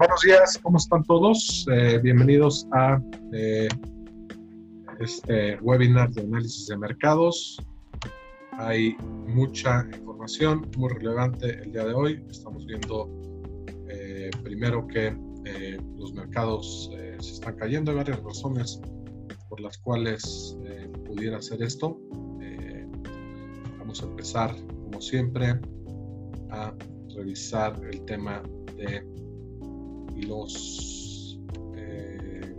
buenos días, ¿cómo están todos? Eh, bienvenidos a eh, este webinar de análisis de mercados. Hay mucha información muy relevante el día de hoy. Estamos viendo eh, primero que los mercados se están cayendo. Hay varias razones por las cuales pudiera hacer esto. vamos a empezar, como siempre, a revisar el tema de los eh,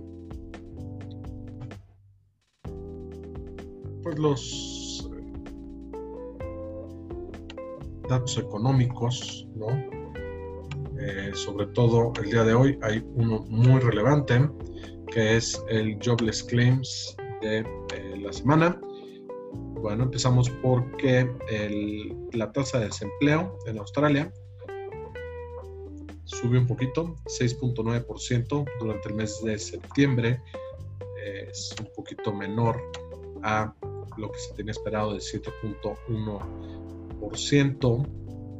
pues los datos económicos, ¿no? Eh, sobre todo el día de hoy hay uno muy relevante que es el Jobless Claims de eh, la semana. Bueno, empezamos porque la tasa de desempleo en Australia subió un poquito, 6.9% durante el mes de septiembre. es un poquito menor a lo que se tenía esperado de 7.1%.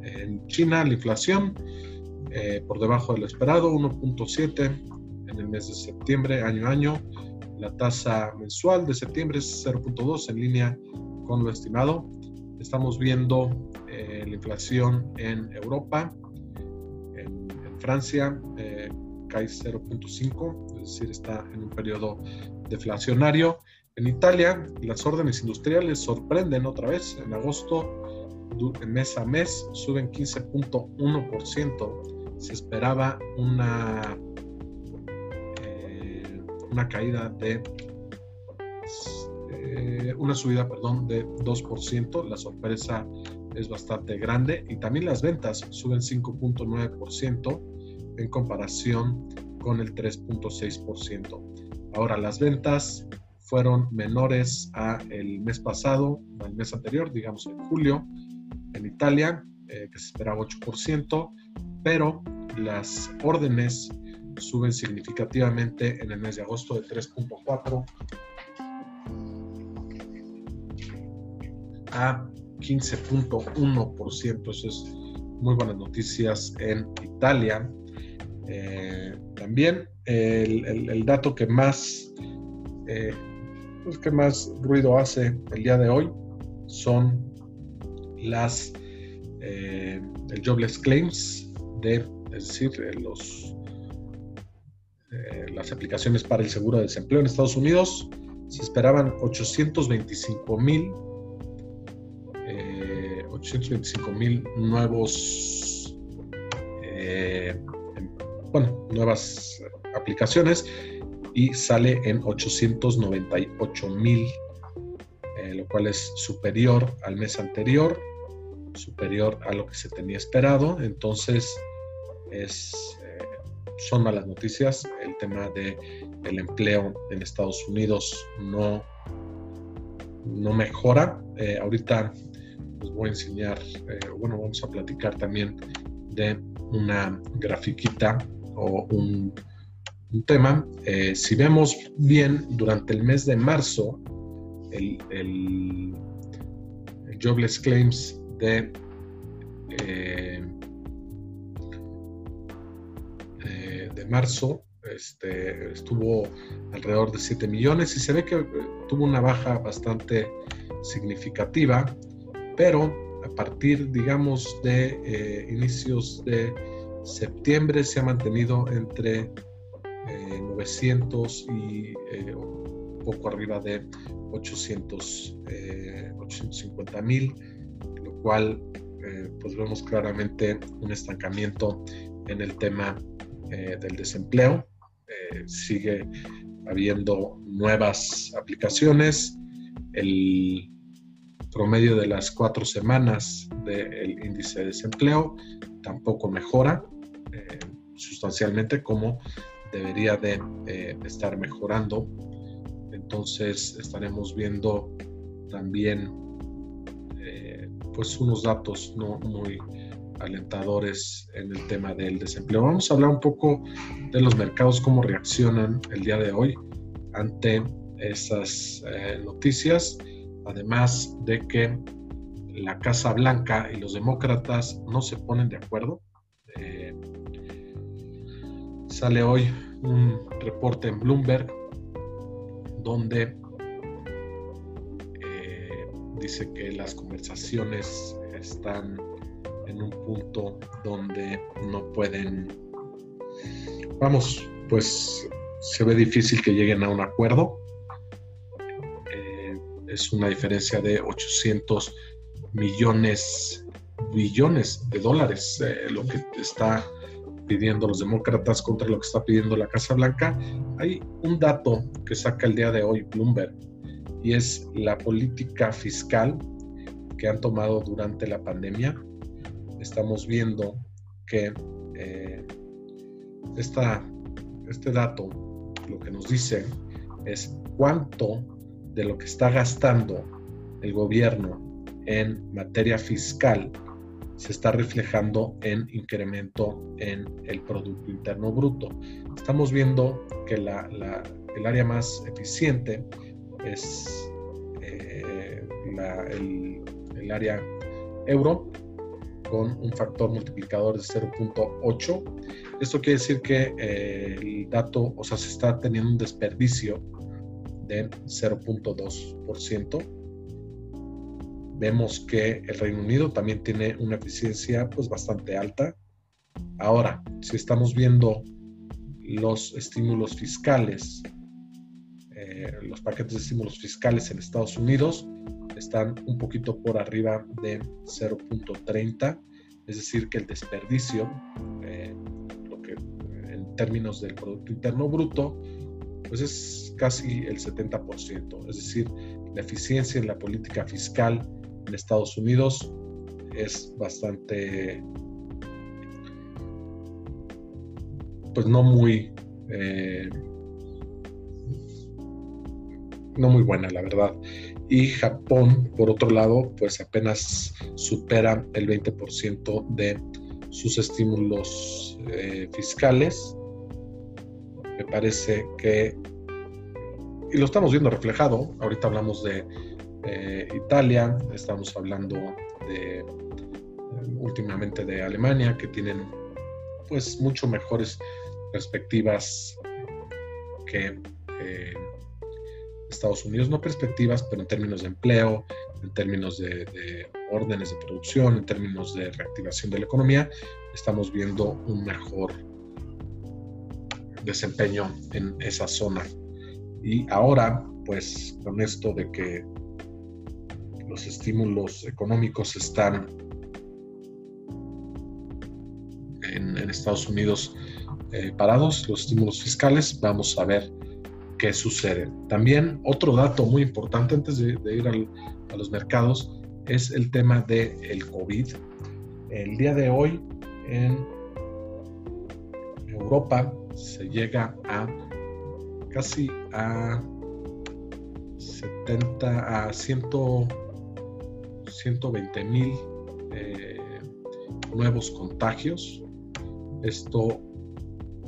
En China la inflación eh, por debajo de lo esperado, 1.7 en el mes de septiembre, año a año. La tasa mensual de septiembre es 0.2 en línea con lo estimado. Estamos viendo eh, la inflación en Europa Francia eh, cae 0.5, es decir, está en un periodo deflacionario. En Italia, las órdenes industriales sorprenden otra vez. En agosto, mes a mes, suben 15.1%. Se esperaba una, eh, una caída de eh, una subida, perdón, de 2%. La sorpresa es bastante grande y también las ventas suben 5.9% en comparación con el 3.6%. Ahora, las ventas fueron menores a el mes pasado, al mes anterior, digamos en julio, en Italia, eh, que se esperaba 8%, pero las órdenes suben significativamente en el mes de agosto de 3.4 a 15.1%. Eso es muy buenas noticias en Italia. Eh, también el, dato que más, eh, pues, que más ruido hace el día de hoy son las eh, el jobless claims de es decir los las aplicaciones para el seguro de desempleo en Estados Unidos. Se esperaban 825 mil 825 mil nuevos nuevas aplicaciones y sale en 898 mil, eh, lo cual es superior al mes anterior, superior a lo que se tenía esperado. Entonces, es, eh, son malas noticias. El tema de el empleo en Estados Unidos no, no mejora. Eh, ahorita les voy a enseñar, bueno, vamos a platicar también de una grafiquita o un, tema. Eh, si vemos bien, durante el mes de marzo, el, jobless claims de eh, eh, de marzo este, estuvo alrededor de 7 millones y se ve que tuvo una baja bastante significativa, pero a partir, digamos, de inicios de septiembre se ha mantenido entre 900 eh, y eh, poco arriba de 800, 850 eh, mil, lo cual pues vemos claramente un estancamiento en el tema del desempleo. sigue habiendo nuevas aplicaciones. El promedio de las cuatro semanas del índice de desempleo tampoco mejora. Eh, sustancialmente como debería de eh, estar mejorando. Entonces estaremos viendo también eh, pues unos datos no muy alentadores en el tema del desempleo. Vamos a hablar un poco de los mercados, cómo reaccionan el día de hoy ante esas noticias, además de que la Casa Blanca y los demócratas no se ponen de acuerdo sale hoy un reporte en Bloomberg donde eh, dice que las conversaciones están en un punto donde no pueden, vamos, pues se ve difícil que lleguen a un acuerdo. Eh, es una diferencia de 800 millones, billones de dólares, eh, lo que está pidiendo los demócratas contra lo que está pidiendo la Casa Blanca. Hay un dato que saca el día de hoy Bloomberg y es la política fiscal que han tomado durante la pandemia. Estamos viendo que eh, este dato lo que nos dice es cuánto de lo que está gastando el gobierno en materia fiscal se está reflejando en incremento en el Producto Interno Bruto. Estamos viendo que la, el área más eficiente es eh, el, el, área euro con un factor multiplicador de 0.8. Esto quiere decir que eh, el dato, o sea, se está teniendo un desperdicio de 0.2% vemos que el Reino Unido también tiene una eficiencia pues bastante alta. Ahora, si estamos viendo los estímulos fiscales, eh, los paquetes de estímulos fiscales en Estados Unidos están un poquito por arriba de 0.30, es decir, que el desperdicio, eh, lo que en términos del Producto Interno Bruto, pues es casi el 70%, es decir, la eficiencia en la política fiscal en Estados Unidos es bastante, pues no muy, eh, no muy buena, la verdad. Y Japón, por otro lado, pues apenas supera el 20% de sus estímulos eh, fiscales. Me parece que, y lo estamos viendo reflejado, ahorita hablamos de eh, Italia, estamos hablando de eh, últimamente de Alemania, que tienen pues mucho mejores perspectivas que eh, Estados Unidos, no perspectivas, pero en términos de empleo, en términos de, órdenes de producción, en términos de reactivación de la economía, estamos viendo un mejor desempeño en esa zona. Y ahora, pues con esto de que los estímulos económicos están en, Estados Unidos eh, parados, los estímulos fiscales, vamos a ver qué sucede. También otro dato muy importante antes de, ir a los mercados es el tema del el COVID. El día de hoy en Europa se llega a casi a 70 a 100 120 mil eh, nuevos contagios. Esto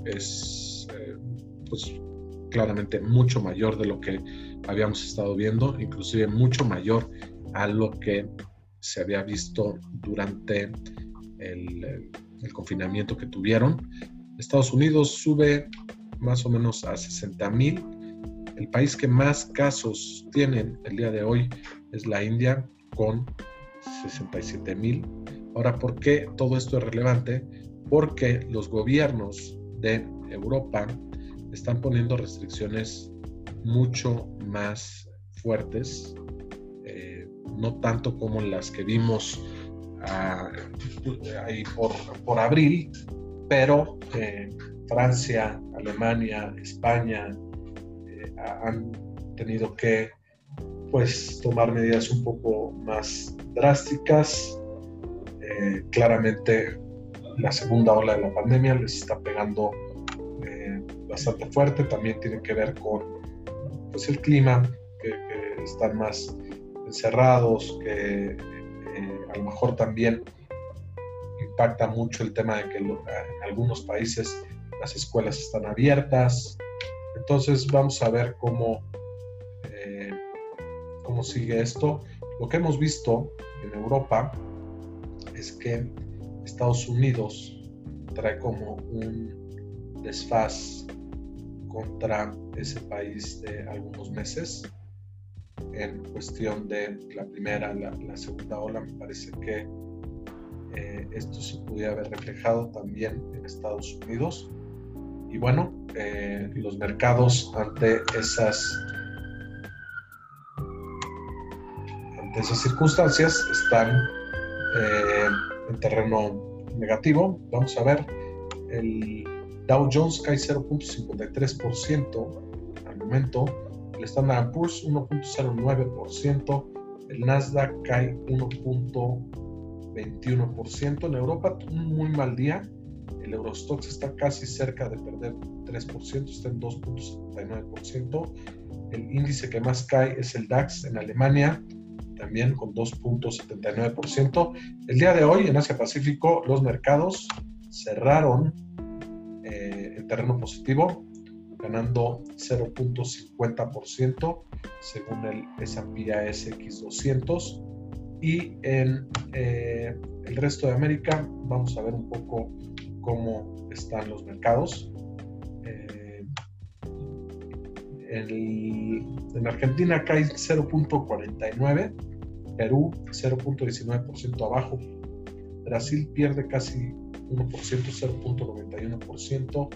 es eh, pues, claramente mucho mayor de lo que habíamos estado viendo, inclusive mucho mayor a lo que se había visto durante el, el confinamiento que tuvieron. Estados Unidos sube más o menos a 60 mil. El país que más casos tienen el día de hoy es la India, con 67 mil. Ahora, ¿por qué todo esto es relevante? Porque los gobiernos de Europa están poniendo restricciones mucho más fuertes, eh, no tanto como las que vimos ah, ahí por, abril, pero eh, Francia, Alemania, España eh, han tenido que pues tomar medidas un poco más drásticas. Eh, claramente la segunda ola de la pandemia les está pegando eh, bastante fuerte, también tiene que ver con pues, el clima, que, están más encerrados, que eh, a lo mejor también impacta mucho el tema de que en algunos países las escuelas están abiertas. Entonces vamos a ver cómo cómo sigue esto. Lo que hemos visto en Europa es que Estados Unidos trae como un desfaz contra ese país de algunos meses en cuestión de la primera, la, la segunda ola. Me parece que eh, esto se pudiera haber reflejado también en Estados Unidos. Y bueno, eh, los mercados ante esas, ante esas circunstancias están eh, en terreno negativo. Vamos a ver, el Dow Jones cae 0.53% al momento, el Standard Poor's 1.09%, el Nasdaq cae 1.21%. En Europa, un muy mal día. El Eurostox está casi cerca de perder 3%, está en 2.79%. El índice que más cae es el DAX en Alemania, también con 2.79%. El día de hoy en Asia Pacífico los mercados cerraron eh, en terreno positivo, ganando 0.50% según el S&P ASX 200 y en eh, el resto de América vamos a ver un poco cómo están los mercados. Eh, en Argentina cae 0.49, Perú 0.19% abajo, Brasil pierde casi 1%, 0.91%,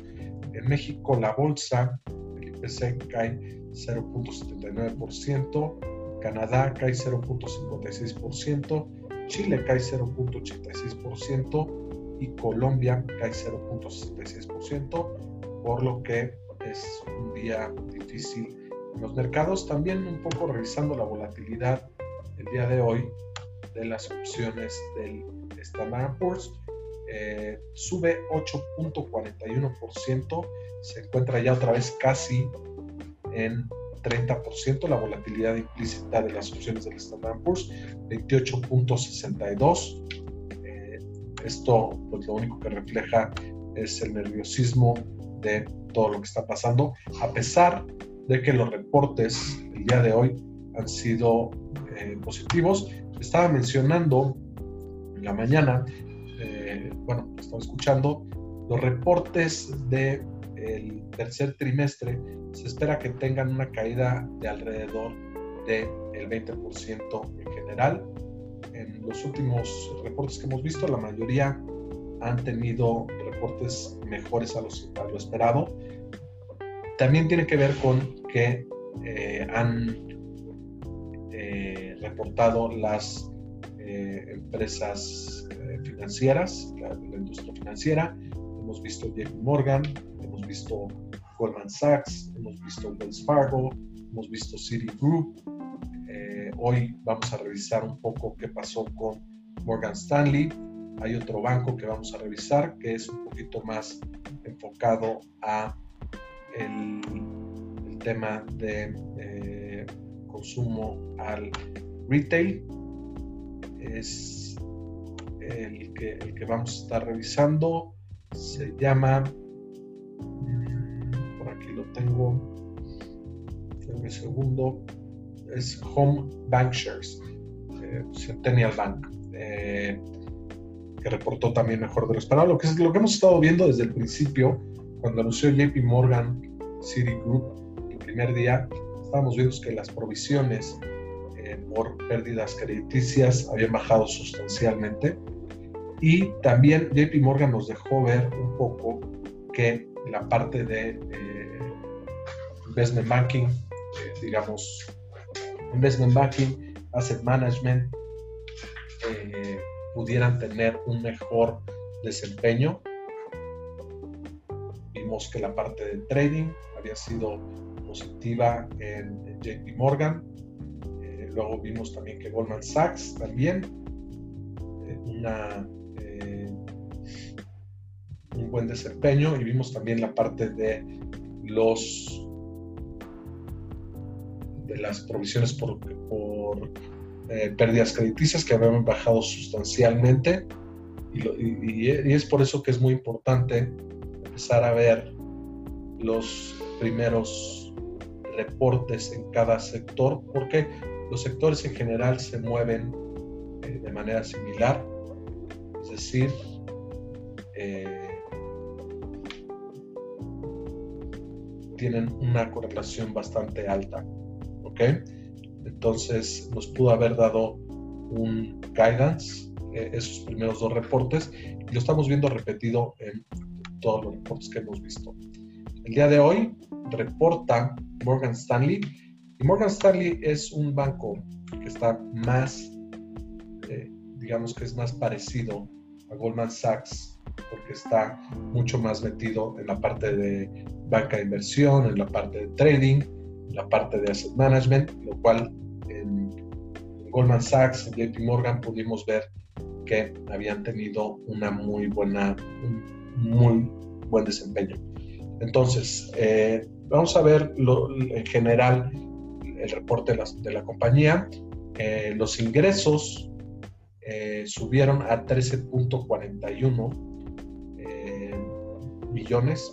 en México la bolsa, el IPC cae 0.79%, Canadá cae 0.56%, Chile cae 0.86% y Colombia cae 0.66%, por lo que es un día difícil en los mercados. También un poco revisando la volatilidad el día de hoy de las opciones del Standard Poor's. Eh, sube 8.41%, se encuentra ya otra vez casi en 30%, la volatilidad implícita de las opciones del Standard Poor's, 28.62. Eh, esto, pues lo único que refleja es el nerviosismo de todo lo que está pasando, a pesar de que los reportes el día de hoy han sido eh, positivos. Estaba mencionando en la mañana, eh, bueno, estaba escuchando los reportes de el tercer trimestre se espera que tengan una caída de alrededor del 20% en general. En los últimos reportes que hemos visto, la mayoría han tenido reportes mejores a, los, lo esperado. También tiene que ver con que eh, han eh, reportado las eh, empresas financieras, la, industria financiera. Hemos visto JP Morgan, visto Goldman Sachs, hemos visto Wells Fargo, hemos visto Citigroup. Eh, hoy vamos a revisar un poco qué pasó con Morgan Stanley. Hay otro banco que vamos a revisar que es un poquito más enfocado a el, tema de eh, consumo al retail. Es el que, el que vamos a estar revisando. Se llama tengo en mi segundo es Home Bank Shares, eh, Centennial Bank, eh, que reportó también mejor de lo esperado. Lo que, es, lo que hemos estado viendo desde el principio, cuando anunció JP Morgan Citigroup el primer día, estábamos viendo que las provisiones eh, por pérdidas crediticias habían bajado sustancialmente. Y también JP Morgan nos dejó ver un poco que la parte de investment banking, eh, digamos, investment banking, asset management, eh, pudieran tener un mejor desempeño. Vimos que la parte de trading había sido positiva en, JP Morgan. Eh, luego vimos también que Goldman Sachs también, una, un buen desempeño. Y vimos también la parte de los de las provisiones por, por eh, pérdidas crediticias que habían bajado sustancialmente y, es por eso que es muy importante empezar a ver los primeros reportes en cada sector porque los sectores en general se mueven eh, de manera similar es decir eh, tienen una correlación bastante alta. ¿Ok? Entonces nos pudo haber dado un guidance eh, esos primeros dos reportes y lo estamos viendo repetido en todos los reportes que hemos visto. El día de hoy reporta Morgan Stanley y Morgan Stanley es un banco que está más, eh, digamos que es más parecido a Goldman Sachs porque está mucho más metido en la parte de banca de inversión, en la parte de trading, en la parte de asset management, lo cual en Goldman Sachs, en JP Morgan pudimos ver que habían tenido una muy buena, un muy buen desempeño. Entonces, eh, vamos a ver en general el reporte de la, compañía. Eh, los ingresos eh, subieron a 13.41 millones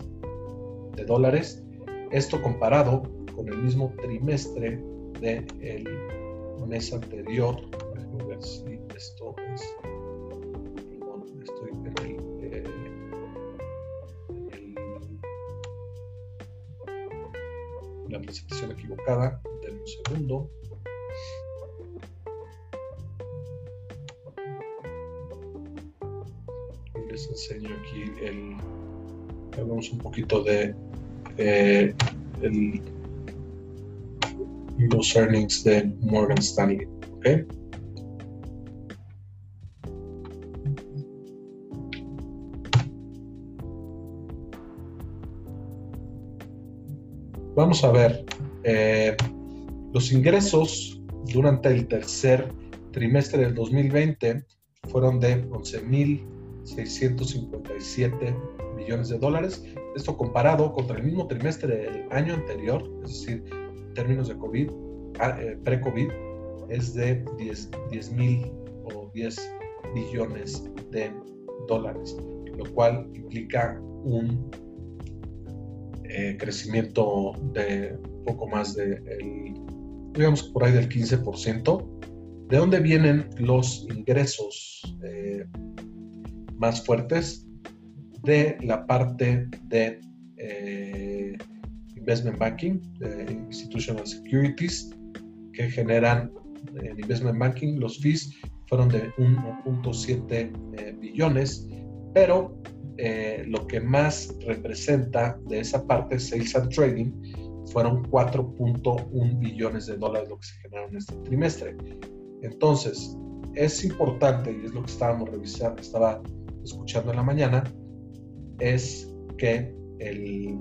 de dólares. Esto comparado con el mismo trimestre del mes anterior. Ver si esto es. Perdón, estoy en el, eh, la presentación equivocada. Segundo. les enseño aquí el hablamos un poquito de eh, los earnings de Morgan Stanley. ¿okay? Vamos a ver eh, los ingresos durante el tercer trimestre del 2020 fueron de 11.657 millones de dólares. Esto comparado contra el mismo trimestre del año anterior, es decir, en términos de COVID, ah, eh, pre-COVID, es de 10 mil o 10 billones de dólares, lo cual implica un eh, crecimiento de poco más de, digamos, por ahí del 15%. ¿De dónde vienen los ingresos eh, más fuertes? de la parte de eh, investment banking, institutional securities, que generan en investment banking los fees fueron de 1.7 eh, billones, pero eh, lo que más representa de esa parte, sales and trading, fueron 4.1 billones de dólares lo que se generaron en este trimestre. Entonces, es importante, y es lo que estábamos revisando, estaba escuchando en la mañana, es que el,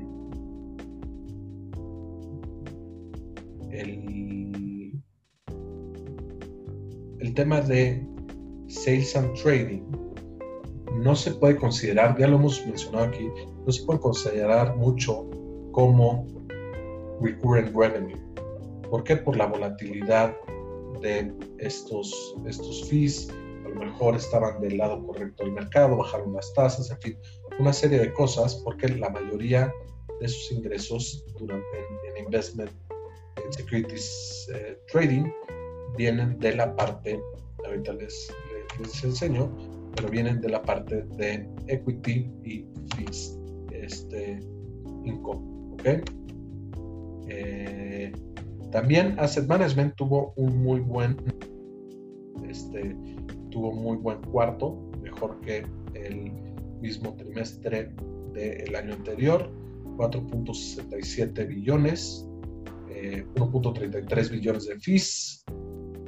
el, el tema de sales and trading no se puede considerar, ya lo hemos mencionado aquí, no se puede considerar mucho como recurrent revenue. ¿Por qué? Por la volatilidad de estos, estos fees, a lo mejor estaban del lado correcto del mercado, bajaron las tasas, en fin, una serie de cosas porque la mayoría de sus ingresos durante en, investment en securities eh, trading vienen de la parte, ahorita les, les, enseño, pero vienen de la parte de equity y fees, este, income, ¿ok? Eh, también Asset Management tuvo un muy buen, este, tuvo muy buen cuarto, mejor que el mismo trimestre del año anterior, 4.67 billones, 1.33 eh, billones de fees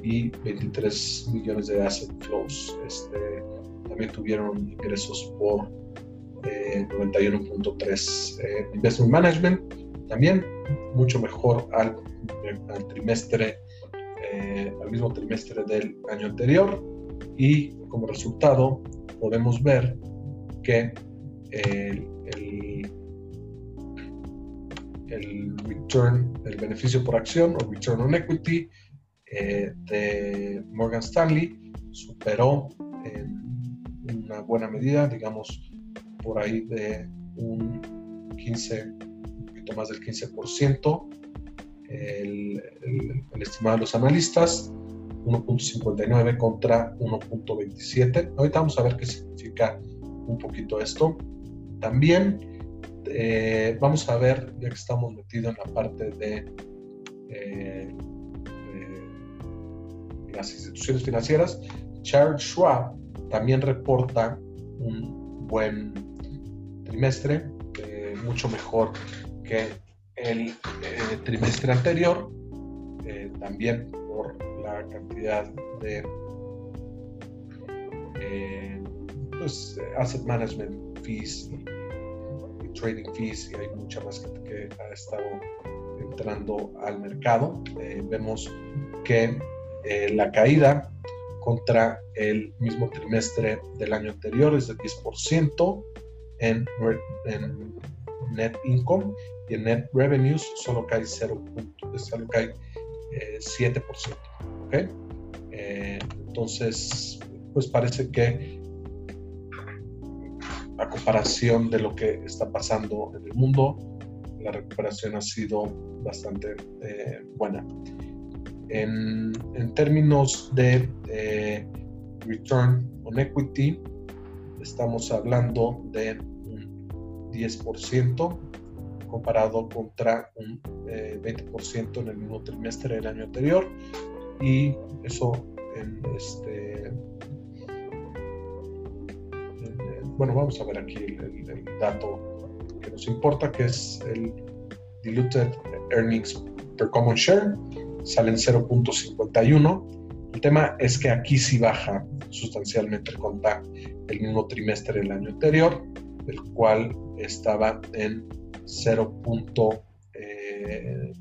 y 23 millones de asset flows. Este, también tuvieron ingresos por 91.3 eh, investment management, también mucho mejor al, trimestre, eh, al mismo trimestre del año anterior. Y como resultado podemos ver que el, el, return, el beneficio por acción o return on equity eh, de Morgan Stanley superó en una buena medida, digamos por ahí de un 15, un más del 15%, el, el estimado de los analistas, 1.59 contra 1.27. Ahorita vamos a ver qué significa un poquito esto. También eh, vamos a ver, ya que estamos metidos en la parte de, las instituciones financieras, Charles Schwab también reporta un buen trimestre, mucho mejor que el trimestre anterior, también por la cantidad de eh, pues, asset management fees y, trading fees y hay mucha más que ha estado entrando al mercado. Eh, vemos que eh, la caída contra el mismo trimestre del año anterior es de 10% en, en net income y en net revenues solo cae 0. Solo cae 7%. ¿okay? entonces, pues parece que a comparación de lo que está pasando en el mundo, la recuperación ha sido bastante eh, buena. En, términos de eh, return on equity, estamos hablando de 10% comparado contra un 20% eh, en el mismo trimestre del año anterior. Y eso en este bueno, vamos a ver aquí el, dato que nos importa, que es el diluted earnings per common share, sale en 0.51. El tema es que aquí sí baja sustancialmente contra el mismo trimestre del año anterior, el cual estaba en 0. Eh,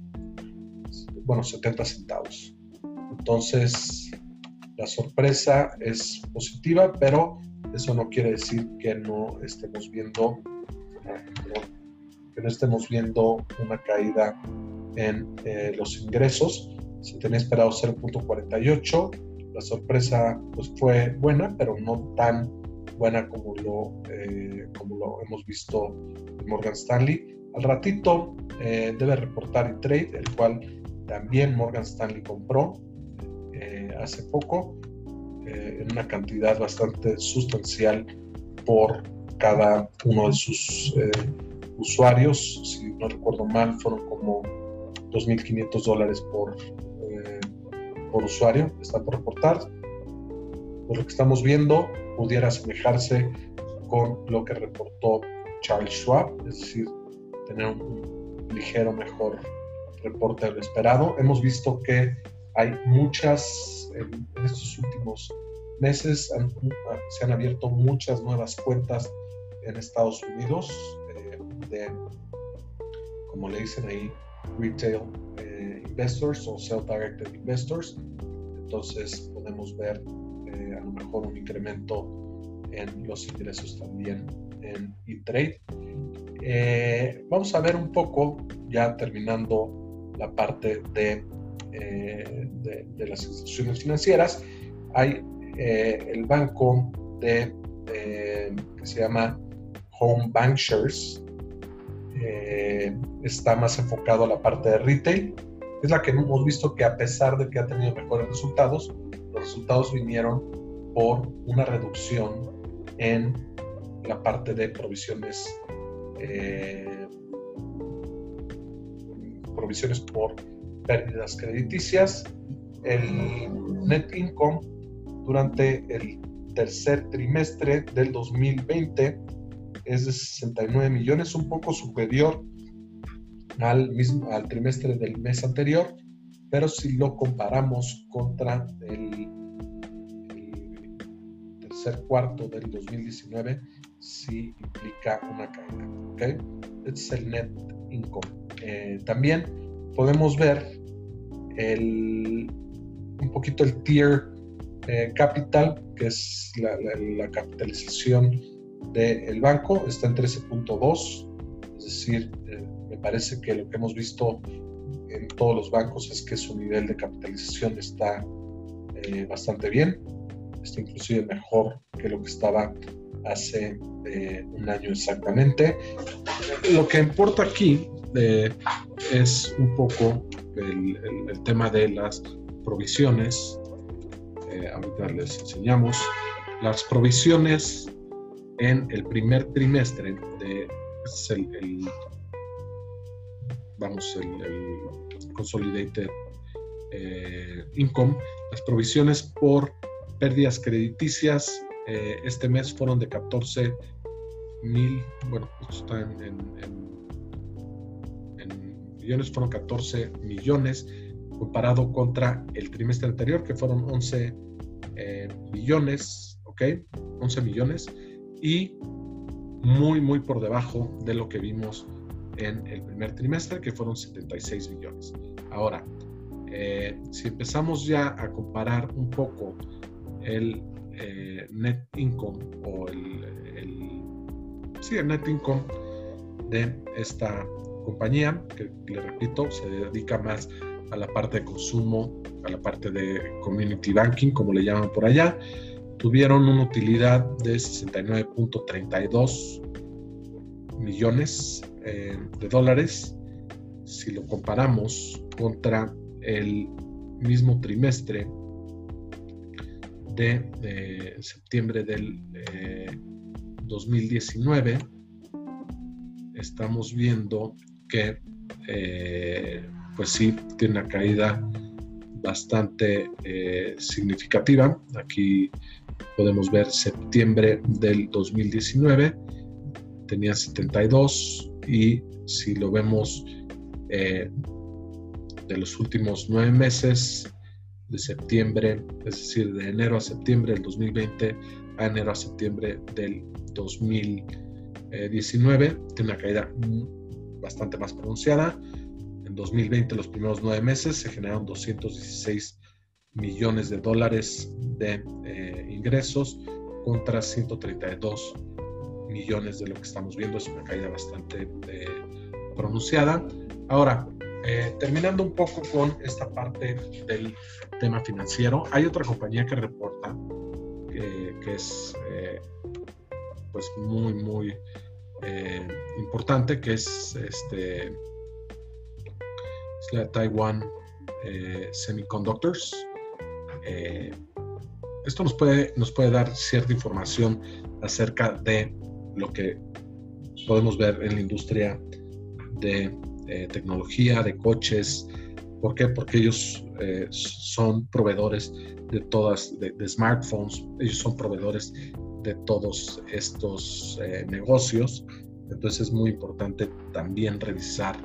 bueno, 70 centavos. Entonces, la sorpresa es positiva, pero eso no quiere decir que no estemos viendo, que no estemos viendo una caída en eh, los ingresos. Se tenía esperado 0.48. La sorpresa pues, fue buena, pero no tan buena como lo, eh, como lo hemos visto en Morgan Stanley. Al ratito eh, debe reportar trade, el cual también Morgan Stanley compró hace poco eh, en una cantidad bastante sustancial por cada uno de sus eh, usuarios. Si no recuerdo mal, fueron como 2.500 dólares por, eh, por usuario. Está por reportar. Por lo que estamos viendo, pudiera asemejarse con lo que reportó Charles Schwab, es decir, tener un ligero mejor reporte de lo esperado. Hemos visto que hay muchas en, estos últimos meses se han abierto muchas nuevas cuentas en Estados Unidos eh, de, como le dicen ahí, retail eh, investors o self-directed investors. Entonces podemos ver eh, a lo mejor un incremento en los ingresos también en e-trade. vamos a ver un poco, ya terminando la parte de eh, de, las instituciones financieras, hay eh, el banco eh, que se llama Home Bank Shares, está más enfocado a la parte de retail, es la que hemos visto que a pesar de que ha tenido mejores resultados, los resultados vinieron por una reducción en la parte de provisiones provisiones por pérdidas crediticias. El net income durante el tercer trimestre del 2020 es de 69 millones, un poco superior al, mismo, al trimestre del mes anterior, pero si lo comparamos contra el, tercer cuarto del 2019, sí implica una caída. ¿okay? Este es el net income. Eh, también podemos ver el, un poquito el tier eh, capital, que es la, capitalización del banco, está en 13.2, es decir, eh, me parece que lo que hemos visto todos los bancos es que su nivel de capitalización está eh, bastante bien, está inclusive mejor que lo que estaba hace un año exactamente. Lo que importa aquí es un poco el, tema de las provisiones. Eh, ahorita les enseñamos. Las provisiones en el primer trimestre de es el, vamos, el, consolidated eh, income, las provisiones por pérdidas crediticias eh, este mes fueron de 14 mil, bueno, esto está en, millones, fueron 14 millones comparado contra el trimestre anterior que fueron 11 eh, millones, ¿ok? 11 millones y muy, muy por debajo de lo que vimos en el primer trimestre, que fueron 76 millones. Ahora, eh, si empezamos ya a comparar un poco el eh, net income o el, sí, el net income de esta compañía, que le repito, se dedica más a la parte de consumo, a la parte de community banking, como le llaman por allá, tuvieron una utilidad de 69.32 millones eh, de dólares. Si lo comparamos contra el mismo trimestre de, septiembre del 2019, eh, estamos viendo que eh, pues sí tiene una caída bastante significativa. Aquí podemos ver septiembre del 2019 tenía 72 y si lo vemos eh, de los últimos nueve meses de septiembre, es decir, de enero a septiembre del 2020 a enero a septiembre del 2019, tiene una caída bastante más pronunciada. En 2020, los primeros nueve meses, se generaron 216 millones de dólares de eh, ingresos contra 132 millones de lo que estamos viendo. Es una caída bastante eh, pronunciada. Ahora, eh, terminando un poco con esta parte del tema financiero, hay otra compañía que reporta que es pues muy, muy importante, que es este, es la Taiwan Semiconductors. Eh, esto nos puede, nos puede dar cierta información acerca de lo que podemos ver en la industria de eh, tecnología, de coches. ¿Por qué? Porque ellos eh, son proveedores de todas, de, smartphones, ellos son proveedores de todos estos negocios. Entonces es muy importante también revisar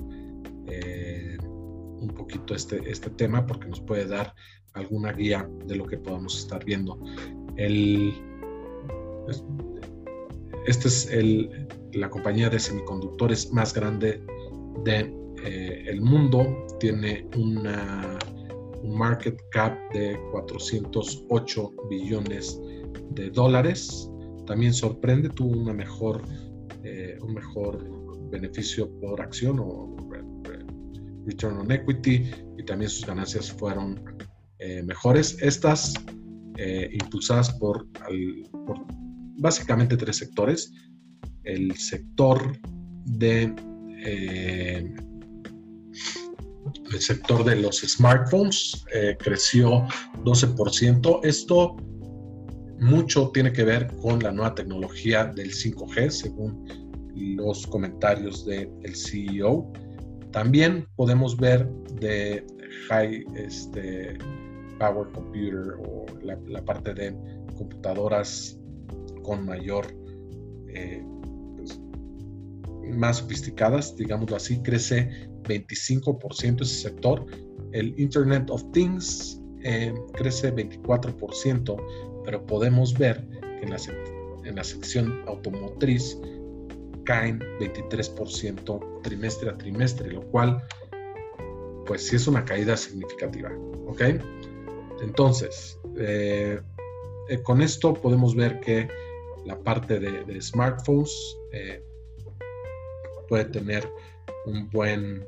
un poquito este, este tema porque nos puede dar alguna guía de lo que podamos estar viendo. El, esta es la compañía de semiconductores más grande del de, eh, mundo. Tiene un market cap de 408 billones de dólares. También sorprende, tuvo una mejor, eh, un mejor beneficio por acción o return on equity y también sus ganancias fueron eh, mejores. Estas impulsadas por, básicamente tres sectores. El sector de eh, el sector de los smartphones creció 12%. Esto mucho tiene que ver con la nueva tecnología del 5G, según los comentarios del CEO. También podemos ver de high este, power computer o la, parte de computadoras con mayor, eh, pues, más sofisticadas, digámoslo así, crece 25% ese sector. El Internet of Things eh, crece 24%, pero podemos ver que en la, sección automotriz caen 23% trimestre a trimestre, lo cual pues sí es una caída significativa, ¿ok? Entonces, eh, con esto podemos ver que la parte de, smartphones eh, puede tener un buen,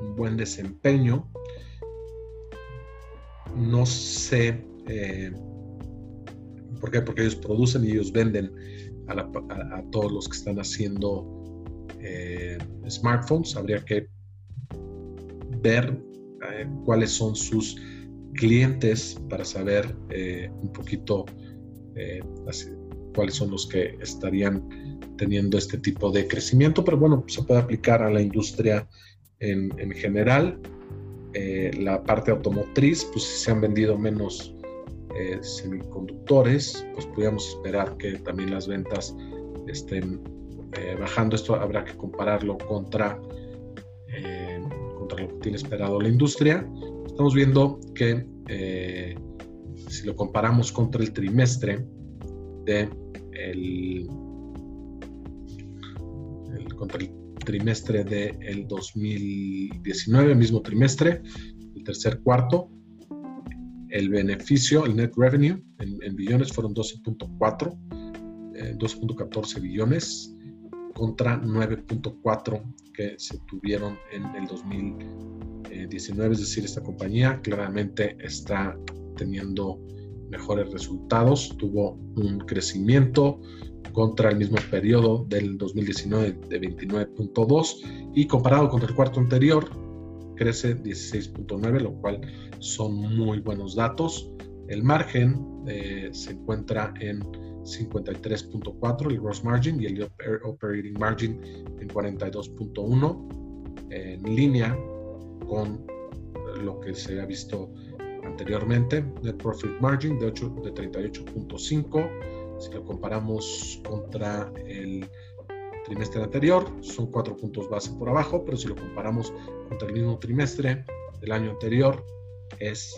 un buen desempeño. No sé por qué, porque ellos producen y ellos venden a, todos los que están haciendo smartphones. Habría que ver cuáles son sus clientes para saber eh, un poquito eh, cuáles son los que estarían teniendo este tipo de crecimiento, pero bueno, se puede aplicar a la industria en, general. Eh, la parte automotriz, pues si se han vendido menos eh, semiconductores, pues podríamos esperar que también las ventas estén eh, bajando. Esto habrá que compararlo contra, contra lo que tiene esperado la industria. Estamos viendo que si lo comparamos contra el trimestre de el, contra el trimestre del 2019, mismo trimestre, el tercer cuarto, el beneficio, el net revenue en, billones fueron 12.4, 12.14 eh, billones contra 9.4 que se tuvieron en el 2019. Es decir, esta compañía claramente está teniendo mejores resultados, tuvo un crecimiento contra el mismo periodo del 2019 de 29.2 y comparado con el cuarto anterior crece 16.9, lo cual son muy buenos datos. El margen eh, se encuentra en 53.4, el gross margin, y el operating margin en 42.1, en línea con lo que se ha visto anteriormente. Net profit margin de, 8, de 38.5. Si lo comparamos contra el trimestre anterior, son 4 puntos base por abajo, pero si lo comparamos contra el mismo trimestre del año anterior, es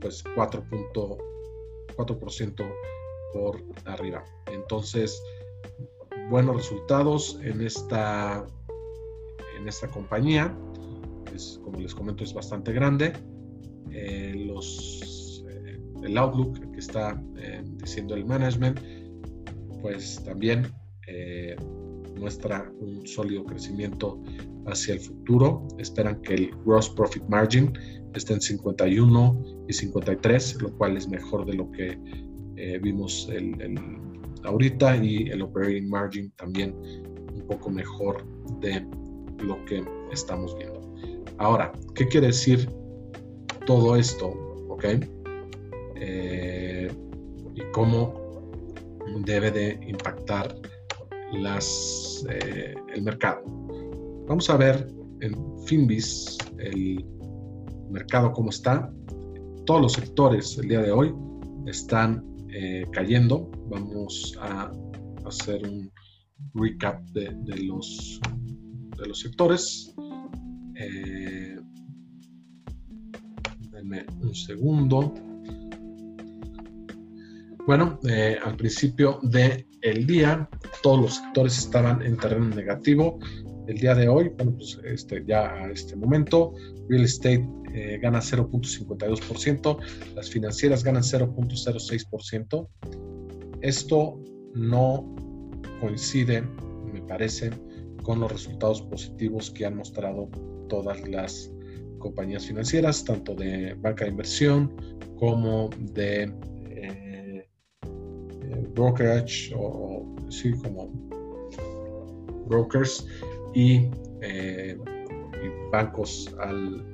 pues 4.4% por arriba. Entonces, buenos resultados en esta, en esta compañía. Es, como les comento, es bastante grande. Eh, los, eh, el outlook que está eh, diciendo el management, pues también muestra un sólido crecimiento hacia el futuro. Esperan que el gross profit margin esté en 51 y 53, lo cual es mejor de lo que vimos el, ahorita y el operating margin también un poco mejor de lo que estamos viendo. Ahora, ¿qué quiere decir todo esto, ¿ok? Eh, y cómo debe de impactar las, eh, el mercado. Vamos a ver en Finbis el mercado cómo está. Todos los sectores el día de hoy están eh, cayendo. Vamos a hacer un recap de, los, de los sectores un segundo. Bueno, eh, al principio del el día, todos los sectores estaban en terreno negativo. El día de hoy, bueno, pues este, ya a este momento, real estate eh, gana 0.52%, las financieras ganan 0.06%. Esto no coincide, me parece, con los resultados positivos que han mostrado todas las compañías financieras, tanto de banca de inversión como de eh, eh, brokerage o, sí, como brokers y, eh, y, bancos al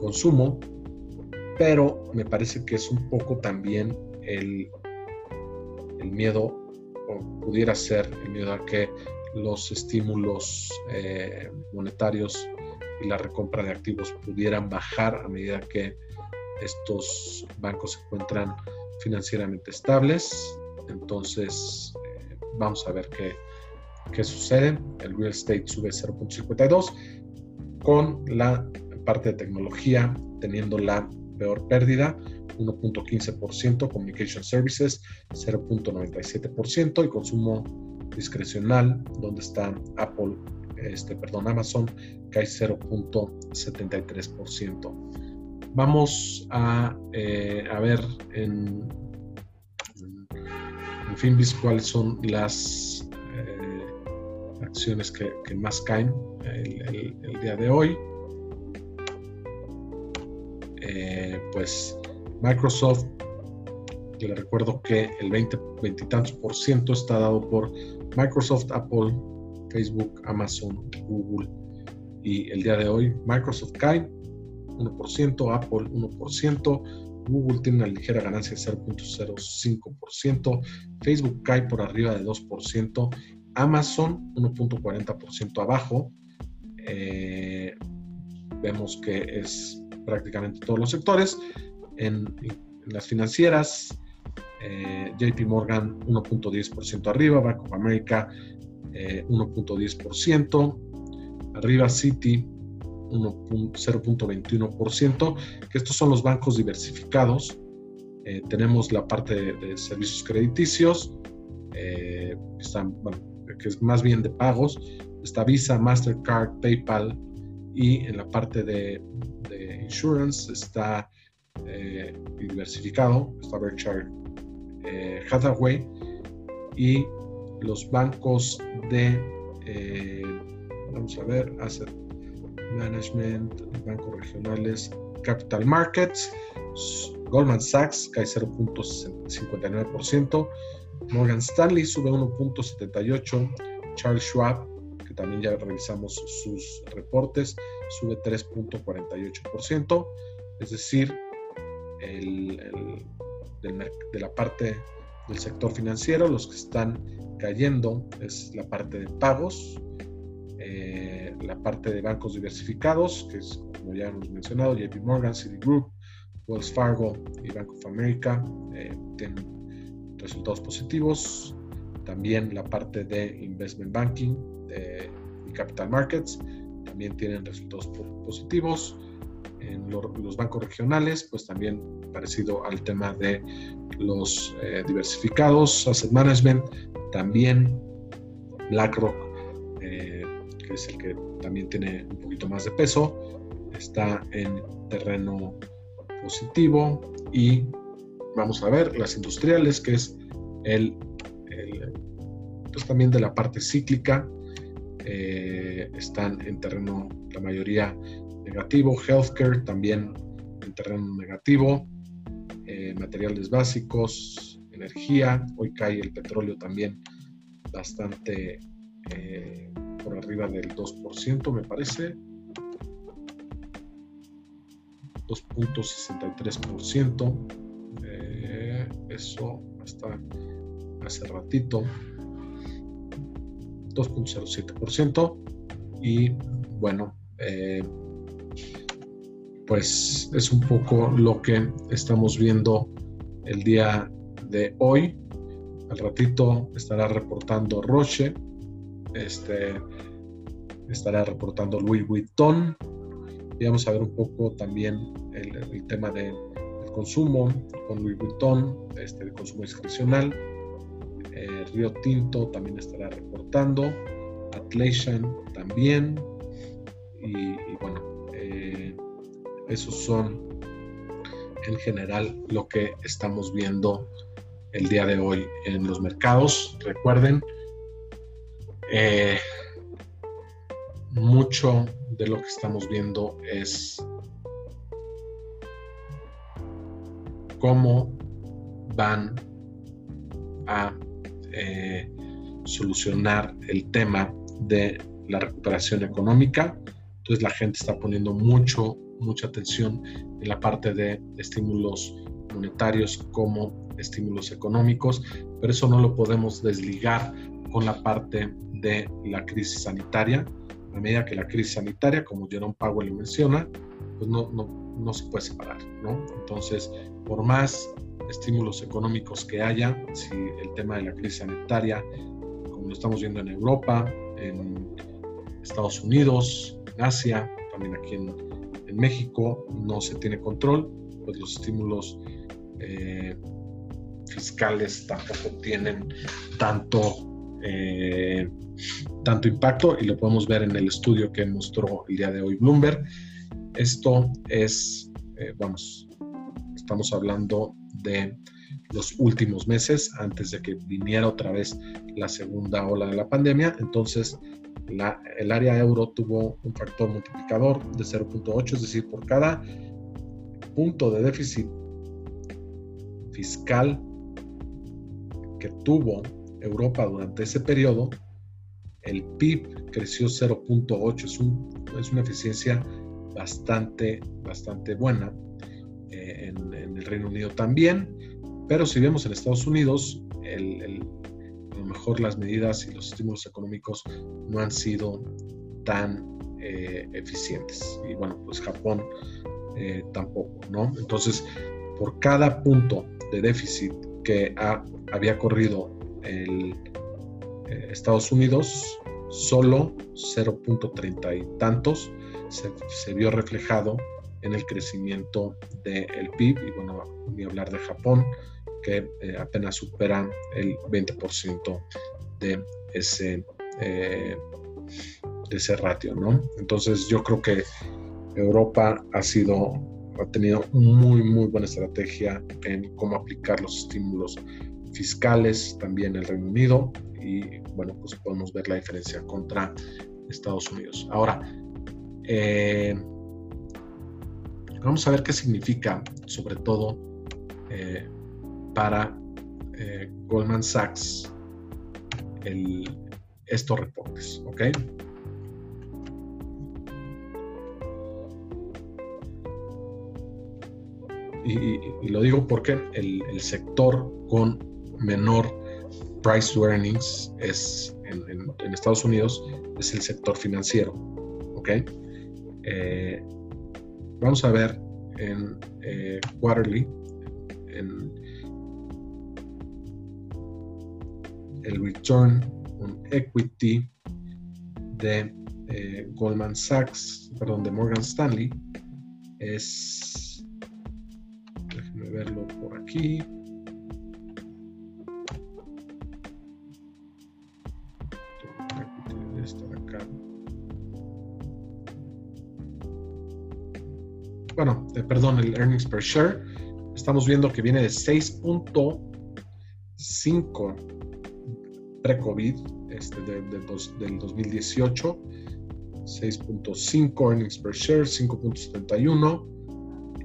consumo, pero me parece que es un poco también el, el miedo, o pudiera ser el miedo a que los estímulos monetarios y la recompra de activos pudieran bajar a medida que estos bancos se encuentran financieramente estables. Entonces, eh, vamos a ver qué, qué sucede. El real estate sube 0.52 con la parte de tecnología teniendo la peor pérdida, 1.15%, Communication Services 0.97% y consumo discrecional, donde está Apple este, perdón, Amazon cae 0.73%. Vamos a, eh, a ver en, en Finbis cuáles son las eh, acciones que, más caen el, día de hoy. Eh, pues Microsoft, le recuerdo que el 20, 20 y tantos por ciento está dado por Microsoft, Apple, Facebook, Amazon, Google y el día de hoy Microsoft cae 1%, Apple 1%, Google tiene una ligera ganancia de 0.05%, Facebook cae por arriba de 2%, Amazon 1.40% abajo. Eh, vemos que es prácticamente todos los sectores. En, las financieras, eh, JP Morgan 1.10% arriba, Bank of America 1.10%, eh, arriba Citi 0.21%, que estos son los bancos diversificados. Eh, tenemos la parte de, servicios crediticios, eh, que es más bien de pagos. Está Visa, Mastercard, PayPal y en la parte de, insurance está diversificado, está Berkshire Hathaway y los bancos de, vamos a ver, Asset Management, bancos regionales, Capital Markets, Goldman Sachs cae 0.59%, Morgan Stanley sube 1.78%, Charles Schwab, que también ya revisamos sus reportes, sube 3.48%, es decir, el, de la parte del sector financiero, los que están cayendo es la parte de pagos, eh, la parte de bancos diversificados, que es como ya hemos mencionado, JP Morgan, Citigroup, Wells Fargo y Bank of America eh, tienen resultados positivos. También la parte de Investment Banking y Capital Markets también tienen resultados positivos. En los bancos regionales, pues también parecido al tema de los eh, diversificados, Asset Management, también BlackRock es el que también tiene un poquito más de peso, está en terreno positivo. Y vamos a ver las industriales, que es el, pues también de la parte cíclica, eh, están en terreno la mayoría negativo, healthcare también en terreno negativo, eh, materiales básicos, energía, hoy cae el petróleo también bastante eh, por arriba del 2%, me parece. 2.63%. Eh, eso hasta hace ratito. 2.07%. Y bueno, eh, pues es un poco lo que estamos viendo el día de hoy. Al ratito estará reportando Roche este, estará reportando Louis Vuitton. Y vamos a ver un poco también el, tema de, del consumo con Louis Vuitton, este, de consumo discrecional. Eh, Río Tinto también estará reportando. Atlassian también. Y, bueno, eh, esos son en general lo que estamos viendo el día de hoy en los mercados. Recuerden, eh, mucho de lo que estamos viendo es cómo van a eh, solucionar el tema de la recuperación económica. Entonces la gente está poniendo mucho, mucha atención en la parte de estímulos monetarios como estímulos económicos, pero eso no lo podemos desligar con la parte de la crisis sanitaria. A medida que la crisis sanitaria, como Jerome Powell lo menciona, pues no, no, no se puede separar, ¿no? Entonces, por más estímulos económicos que haya, si el tema de la crisis sanitaria, como lo estamos viendo en Europa, en Estados Unidos, en Asia, también aquí en, México, no se tiene control, pues los estímulos eh, fiscales tampoco tienen tanto eh, tanto impacto y lo podemos ver en el estudio que mostró el día de hoy Bloomberg. Esto es, eh, vamos, estamos hablando de los últimos meses antes de que viniera otra vez la segunda ola de la pandemia. Entonces, la, el área euro tuvo un factor multiplicador de 0.8, es decir, por cada punto de déficit fiscal que tuvo Europa durante ese periodo, el PIB creció 0.8, es, un, es una eficiencia bastante, bastante buena. eh, en, el Reino Unido también, pero si vemos en Estados Unidos, a lo mejor las medidas y los estímulos económicos no han sido tan eh, eficientes. Y bueno, pues Japón eh, tampoco, ¿no? Entonces, por cada punto de déficit que había corrido el, Estados Unidos, solo 0.30 y tantos se, vio reflejado en el crecimiento del PIB y bueno, ni hablar de Japón que eh, apenas supera el 20% de ese, eh, de ese ratio, ¿no? Entonces yo creo que Europa ha sido, ha tenido muy, muy buena estrategia en cómo aplicar los estímulos fiscales, también el Reino Unido, y bueno, pues podemos ver la diferencia contra Estados Unidos. Ahora, eh, vamos a ver qué significa, sobre todo para eh, Goldman Sachs, estos reportes, ¿ok? Y, lo digo porque el, sector con menor price to earnings es en, Estados Unidos es el sector financiero. ¿ok? Eh, vamos a ver en eh, quarterly, en el return on equity de eh, Goldman Sachs, perdón, de Morgan Stanley, es, déjenme verlo por aquí, bueno, eh, perdón, el earnings per share, estamos viendo que viene de 6.5 pre-COVID este, del 2018, 6.5 earnings per share, 5.71.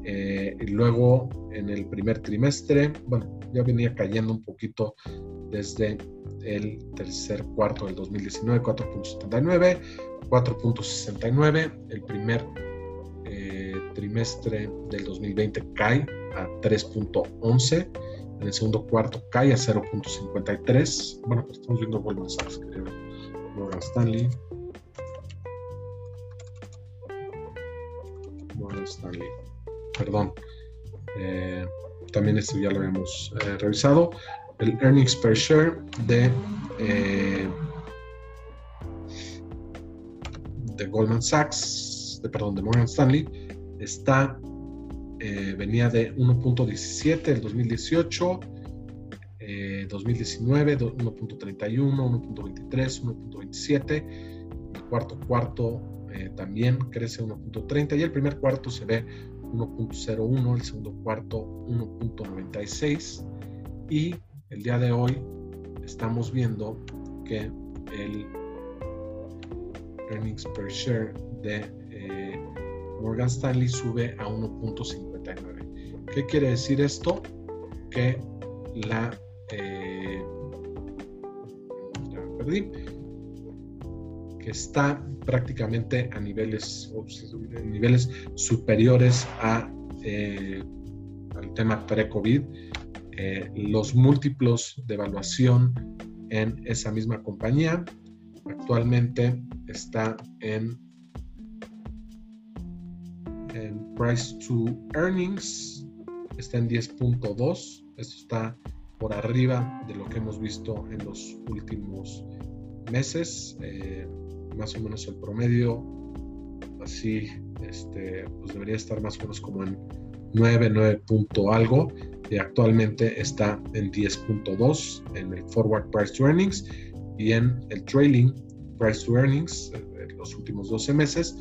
Eh, y luego en el primer trimestre, bueno, ya venía cayendo un poquito desde el tercer cuarto del 2019, 4.79, 4.69, el primer trimestre del 2020 cae a 3.11, en el segundo cuarto cae a 0.53. Bueno, pues estamos viendo Goldman Sachs, creo. Morgan Stanley. Morgan Stanley. Perdón. Eh, también esto ya lo habíamos eh, revisado. El earnings per share de, eh, de Goldman Sachs, de, perdón, de Morgan Stanley, está, eh, venía de 1.17 el 2018, 2019 1.31, 1.23, 1.27, el cuarto cuarto eh, también crece 1.30 y el primer cuarto se ve 1.01, el segundo cuarto 1.96 y el día de hoy estamos viendo que el earnings per share de Morgan Stanley sube a 1.59. ¿Qué quiere decir esto? Que la... Eh, perdí. Que está prácticamente a niveles, niveles superiores a, eh, al tema pre-COVID. Eh, los múltiplos de evaluación en esa misma compañía actualmente está en price to earnings está en 10.2. Esto está por arriba de lo que hemos visto en los últimos meses. Eh, más o menos el promedio, así, este, pues debería estar más o menos como en 9, 9 punto algo. Y actualmente está en 10.2 en el forward price to earnings y en el trailing price to earnings, eh, los últimos 12 meses,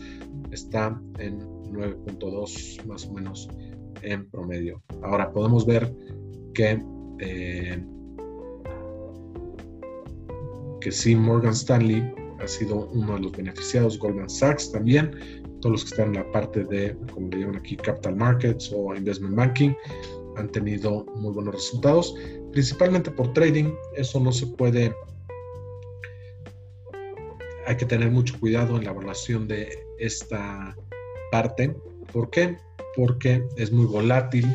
está en 9.2 más o menos en promedio. Ahora podemos ver que, eh, que sí, Morgan Stanley ha sido uno de los beneficiados, Goldman Sachs también, todos los que están en la parte de, como le llaman aquí, Capital Markets o Investment Banking, han tenido muy buenos resultados, principalmente por trading. Eso no se puede, hay que tener mucho cuidado en la evaluación de esta parte. ¿Por qué? porque es muy volátil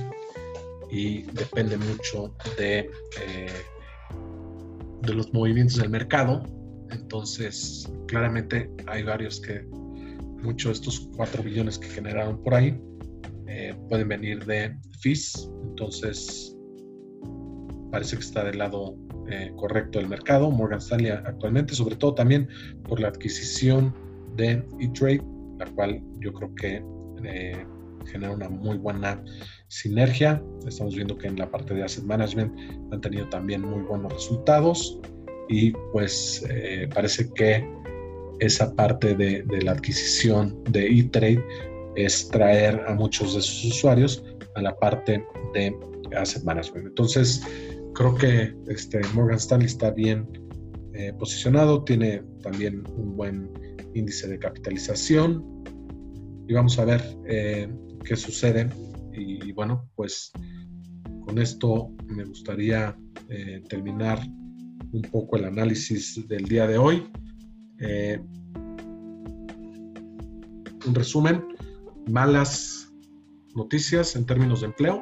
y depende mucho de, eh, de los movimientos del mercado. Entonces, claramente hay varios que, muchos de estos 4 billones que generaron por ahí, eh, pueden venir de fees. Entonces, parece que está del lado eh, correcto del mercado, Morgan Stanley actualmente, sobre todo también por la adquisición de E-Trade, la cual yo creo que eh, genera una muy buena sinergia. Estamos viendo que en la parte de asset management han tenido también muy buenos resultados y pues eh, parece que esa parte de, de la adquisición de E-Trade es traer a muchos de sus usuarios a la parte de asset management. Entonces, creo que este, Morgan Stanley está bien eh, posicionado, tiene también un buen índice de capitalización y vamos a ver eh, qué sucede. Y, bueno, pues con esto me gustaría eh, terminar un poco el análisis del día de hoy. un resumen, malas noticias en términos de empleo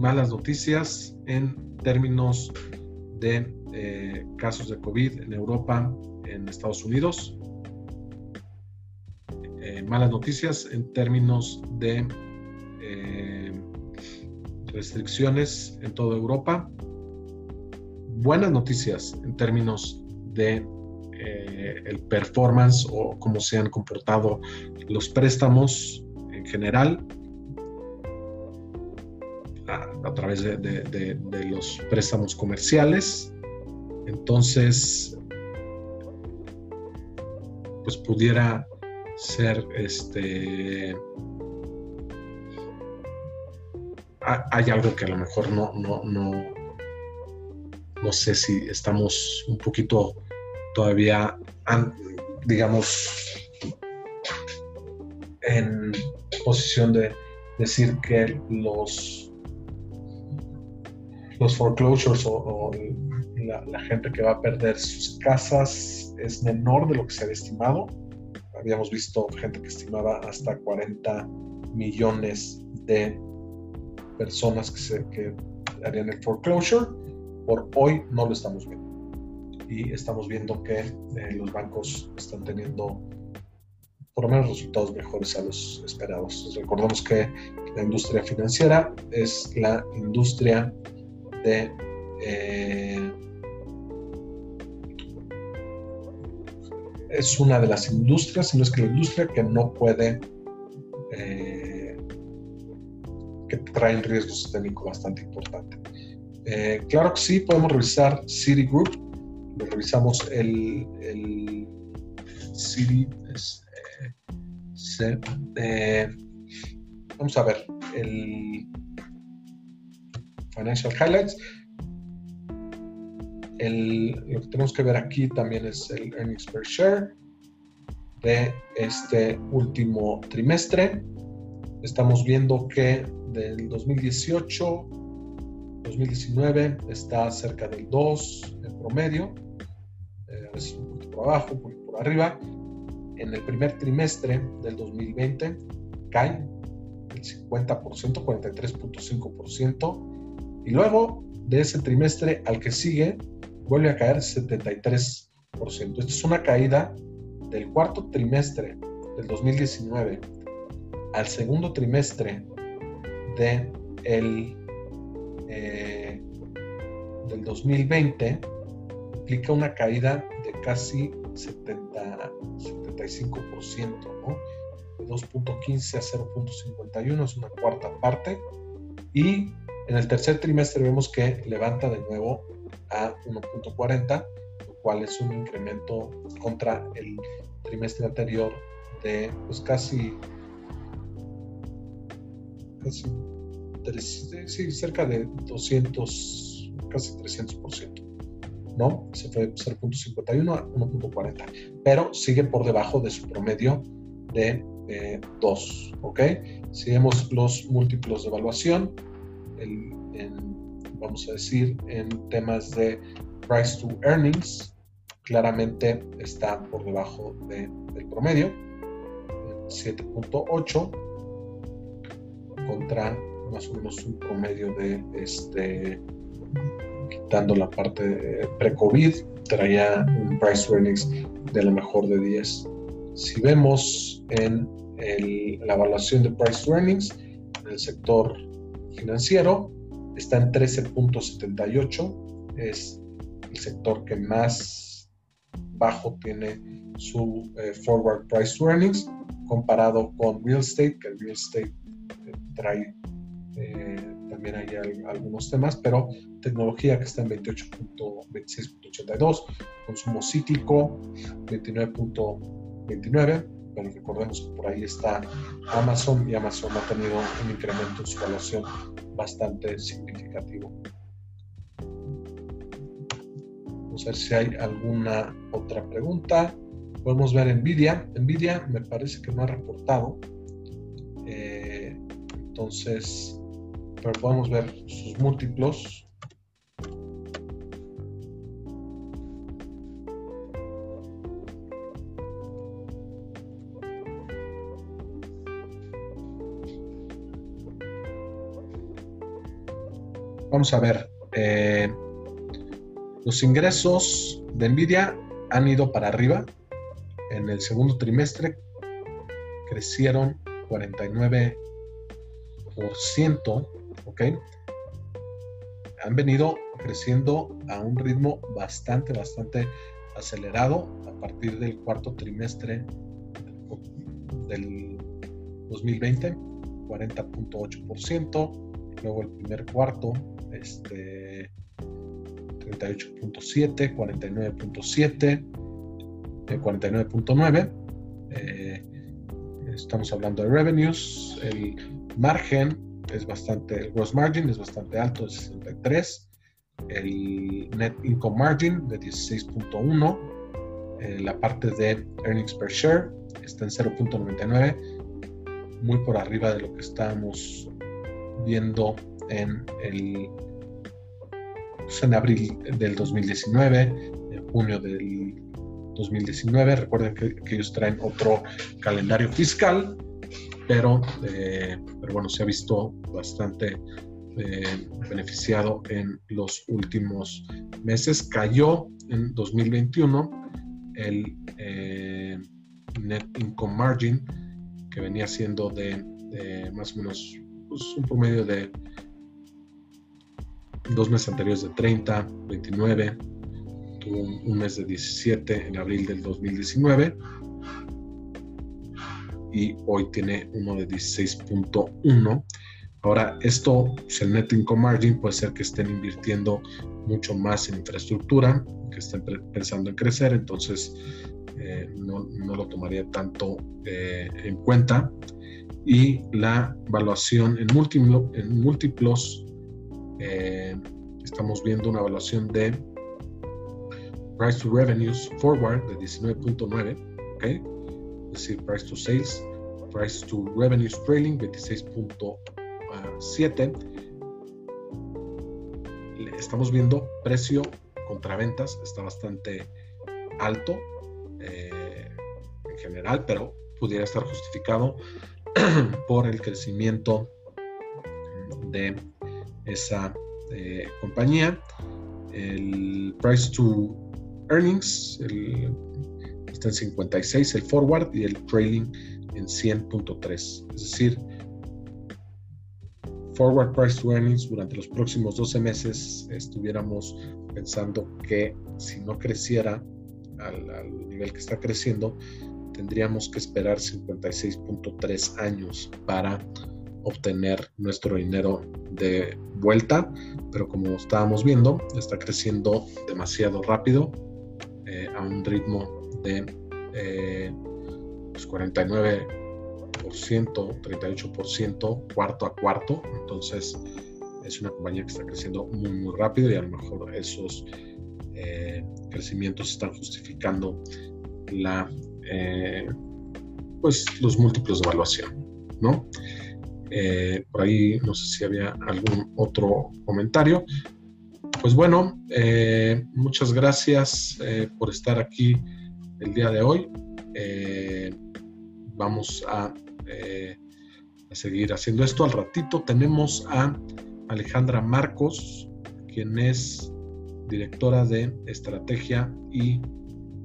malas noticias en términos de eh, casos de COVID en Europa, en Estados Unidos. Eh, malas noticias en términos de eh, restricciones en toda Europa. Buenas noticias en términos de el performance o cómo se han comportado los préstamos en general a, través de, los préstamos comerciales. Entonces, pues pudiera ser este hay algo que a lo mejor no, no, no, no sé si estamos un poquito todavía, digamos, en posición de decir que los los foreclosures o, la, gente que va a perder sus casas es menor de lo que se había estimado. Habíamos visto gente que estimaba hasta 40 millones de personas que, se, que harían el foreclosure. Por hoy no lo estamos viendo. Y estamos viendo que eh, los bancos están teniendo por lo menos resultados mejores a los esperados. Recordemos que la industria financiera es la industria de eh, es una de las industrias, si no es que la industria que no puede, eh, que trae un riesgo sistémico bastante importante. Eh, claro que sí, podemos revisar Citigroup, lo revisamos el, el City, vamos a ver, el Financial Highlights. Lo que tenemos que ver aquí también es el earnings per share de este último trimestre. Estamos viendo que del 2018, 2019 está cerca del 2 en promedio, eh, a veces un poquito por abajo, un poquito por arriba. En el primer trimestre del 2020 cae el 50%, 43.5%. Y luego de ese trimestre al que sigue, vuelve a caer 73%. Esto es una caída del cuarto trimestre del 2019 al segundo trimestre de el, eh, del 2020 implica una caída de casi 70, 75%, ¿no? de 2.15 a 0.51 es una cuarta parte y en el tercer trimestre vemos que levanta de nuevo a 1.40, lo cual es un incremento contra el trimestre anterior de pues casi, casi cerca de 200, casi 300%. ¿no? Se fue 0.51 a 1.40, pero sigue por debajo de su promedio de 2, ¿ok? Si vemos los múltiplos de evaluación, vamos a decir, en temas de price to earnings, claramente está por debajo del promedio. 7.8 contra más o menos un promedio de este quitando la parte pre-COVID, traía un price earnings de lo mejor de 10. Si vemos en la evaluación de price earnings en el sector financiero, está en 13.78, es el sector que más bajo tiene su eh, forward price earnings comparado con real estate, que el real estate eh, trae eh, también hay algunos temas, pero tecnología que está en 28.26.82, consumo cíclico 29.29, pero recordemos que por ahí está Amazon y Amazon ha tenido un incremento en su evaluación bastante significativo. Vamos a ver si hay alguna otra pregunta. Podemos ver Nvidia. Nvidia me parece que no ha reportado. Eh, entonces, pero podemos ver sus múltiplos. Vamos a ver, eh, los ingresos de Nvidia han ido para arriba. En el segundo trimestre crecieron 49%. ¿ok? Han venido creciendo a un ritmo bastante, bastante acelerado a partir del cuarto trimestre del 2020, 40.8%, luego el primer cuarto, este 38.7, 49.7, 49.9. estamos hablando de revenues, el margen es bastante, el gross margin es bastante alto, de 63, el net income margin de 16.1, eh, la parte de earnings per share está en 0.99, muy por arriba de lo que estábamos viendo en el pues, en abril del 2019, en junio del 2019. Recuerden que, ellos traen otro calendario fiscal pero, eh, pero bueno, se ha visto bastante eh, beneficiado en los últimos meses. Cayó en 2021 el eh, net income margin, que venía siendo de, más o menos pues, un promedio de dos meses anteriores de 30, 29, tuvo un mes de 17 en abril del 2019 y hoy tiene uno de 16.1. Ahora, esto, pues, el net income margin puede ser que estén invirtiendo mucho más en infraestructura, que estén pensando en crecer, entonces eh, no, no, lo tomaría tanto eh, en cuenta. Y la evaluación en, múltiplo, en múltiplos, eh, estamos viendo una evaluación de price to revenues forward de 19.9, ¿ok? es decir, price to sales, price to revenues trailing 26.7. Estamos viendo precio contra ventas, está bastante alto eh, en general, pero pudiera estar justificado por el crecimiento de esa eh, compañía. El price to earnings, el está en 56 el forward y el trailing en 100.3. Es decir, forward price to earnings durante los próximos 12 meses estuviéramos pensando que si no creciera al, al nivel que está creciendo, tendríamos que esperar 56.3 años para obtener nuestro dinero de vuelta, pero como estábamos viendo, está creciendo demasiado rápido eh, a un ritmo de eh, 49%, 38% pues, cuarto a cuarto. Entonces es una compañía que está creciendo muy, muy rápido y a lo mejor esos eh, crecimientos están justificando la, eh, pues, los múltiplos de evaluación. ¿no? Eh, por ahí no sé si había algún otro comentario. Pues bueno, muchas gracias por estar aquí el día de hoy. Eh, vamos a, a seguir haciendo esto. Al ratito tenemos a Alejandra Marcos, quien es directora de estrategia y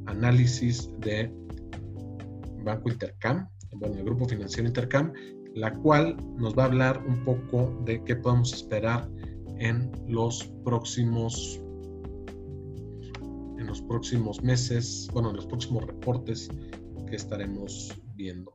análisis de Banco Intercam, bueno, el Grupo Financiero Intercam, la cual nos va a hablar un poco de qué podemos esperar en los próximos en los próximos meses, bueno, en los próximos reportes que estaremos viendo.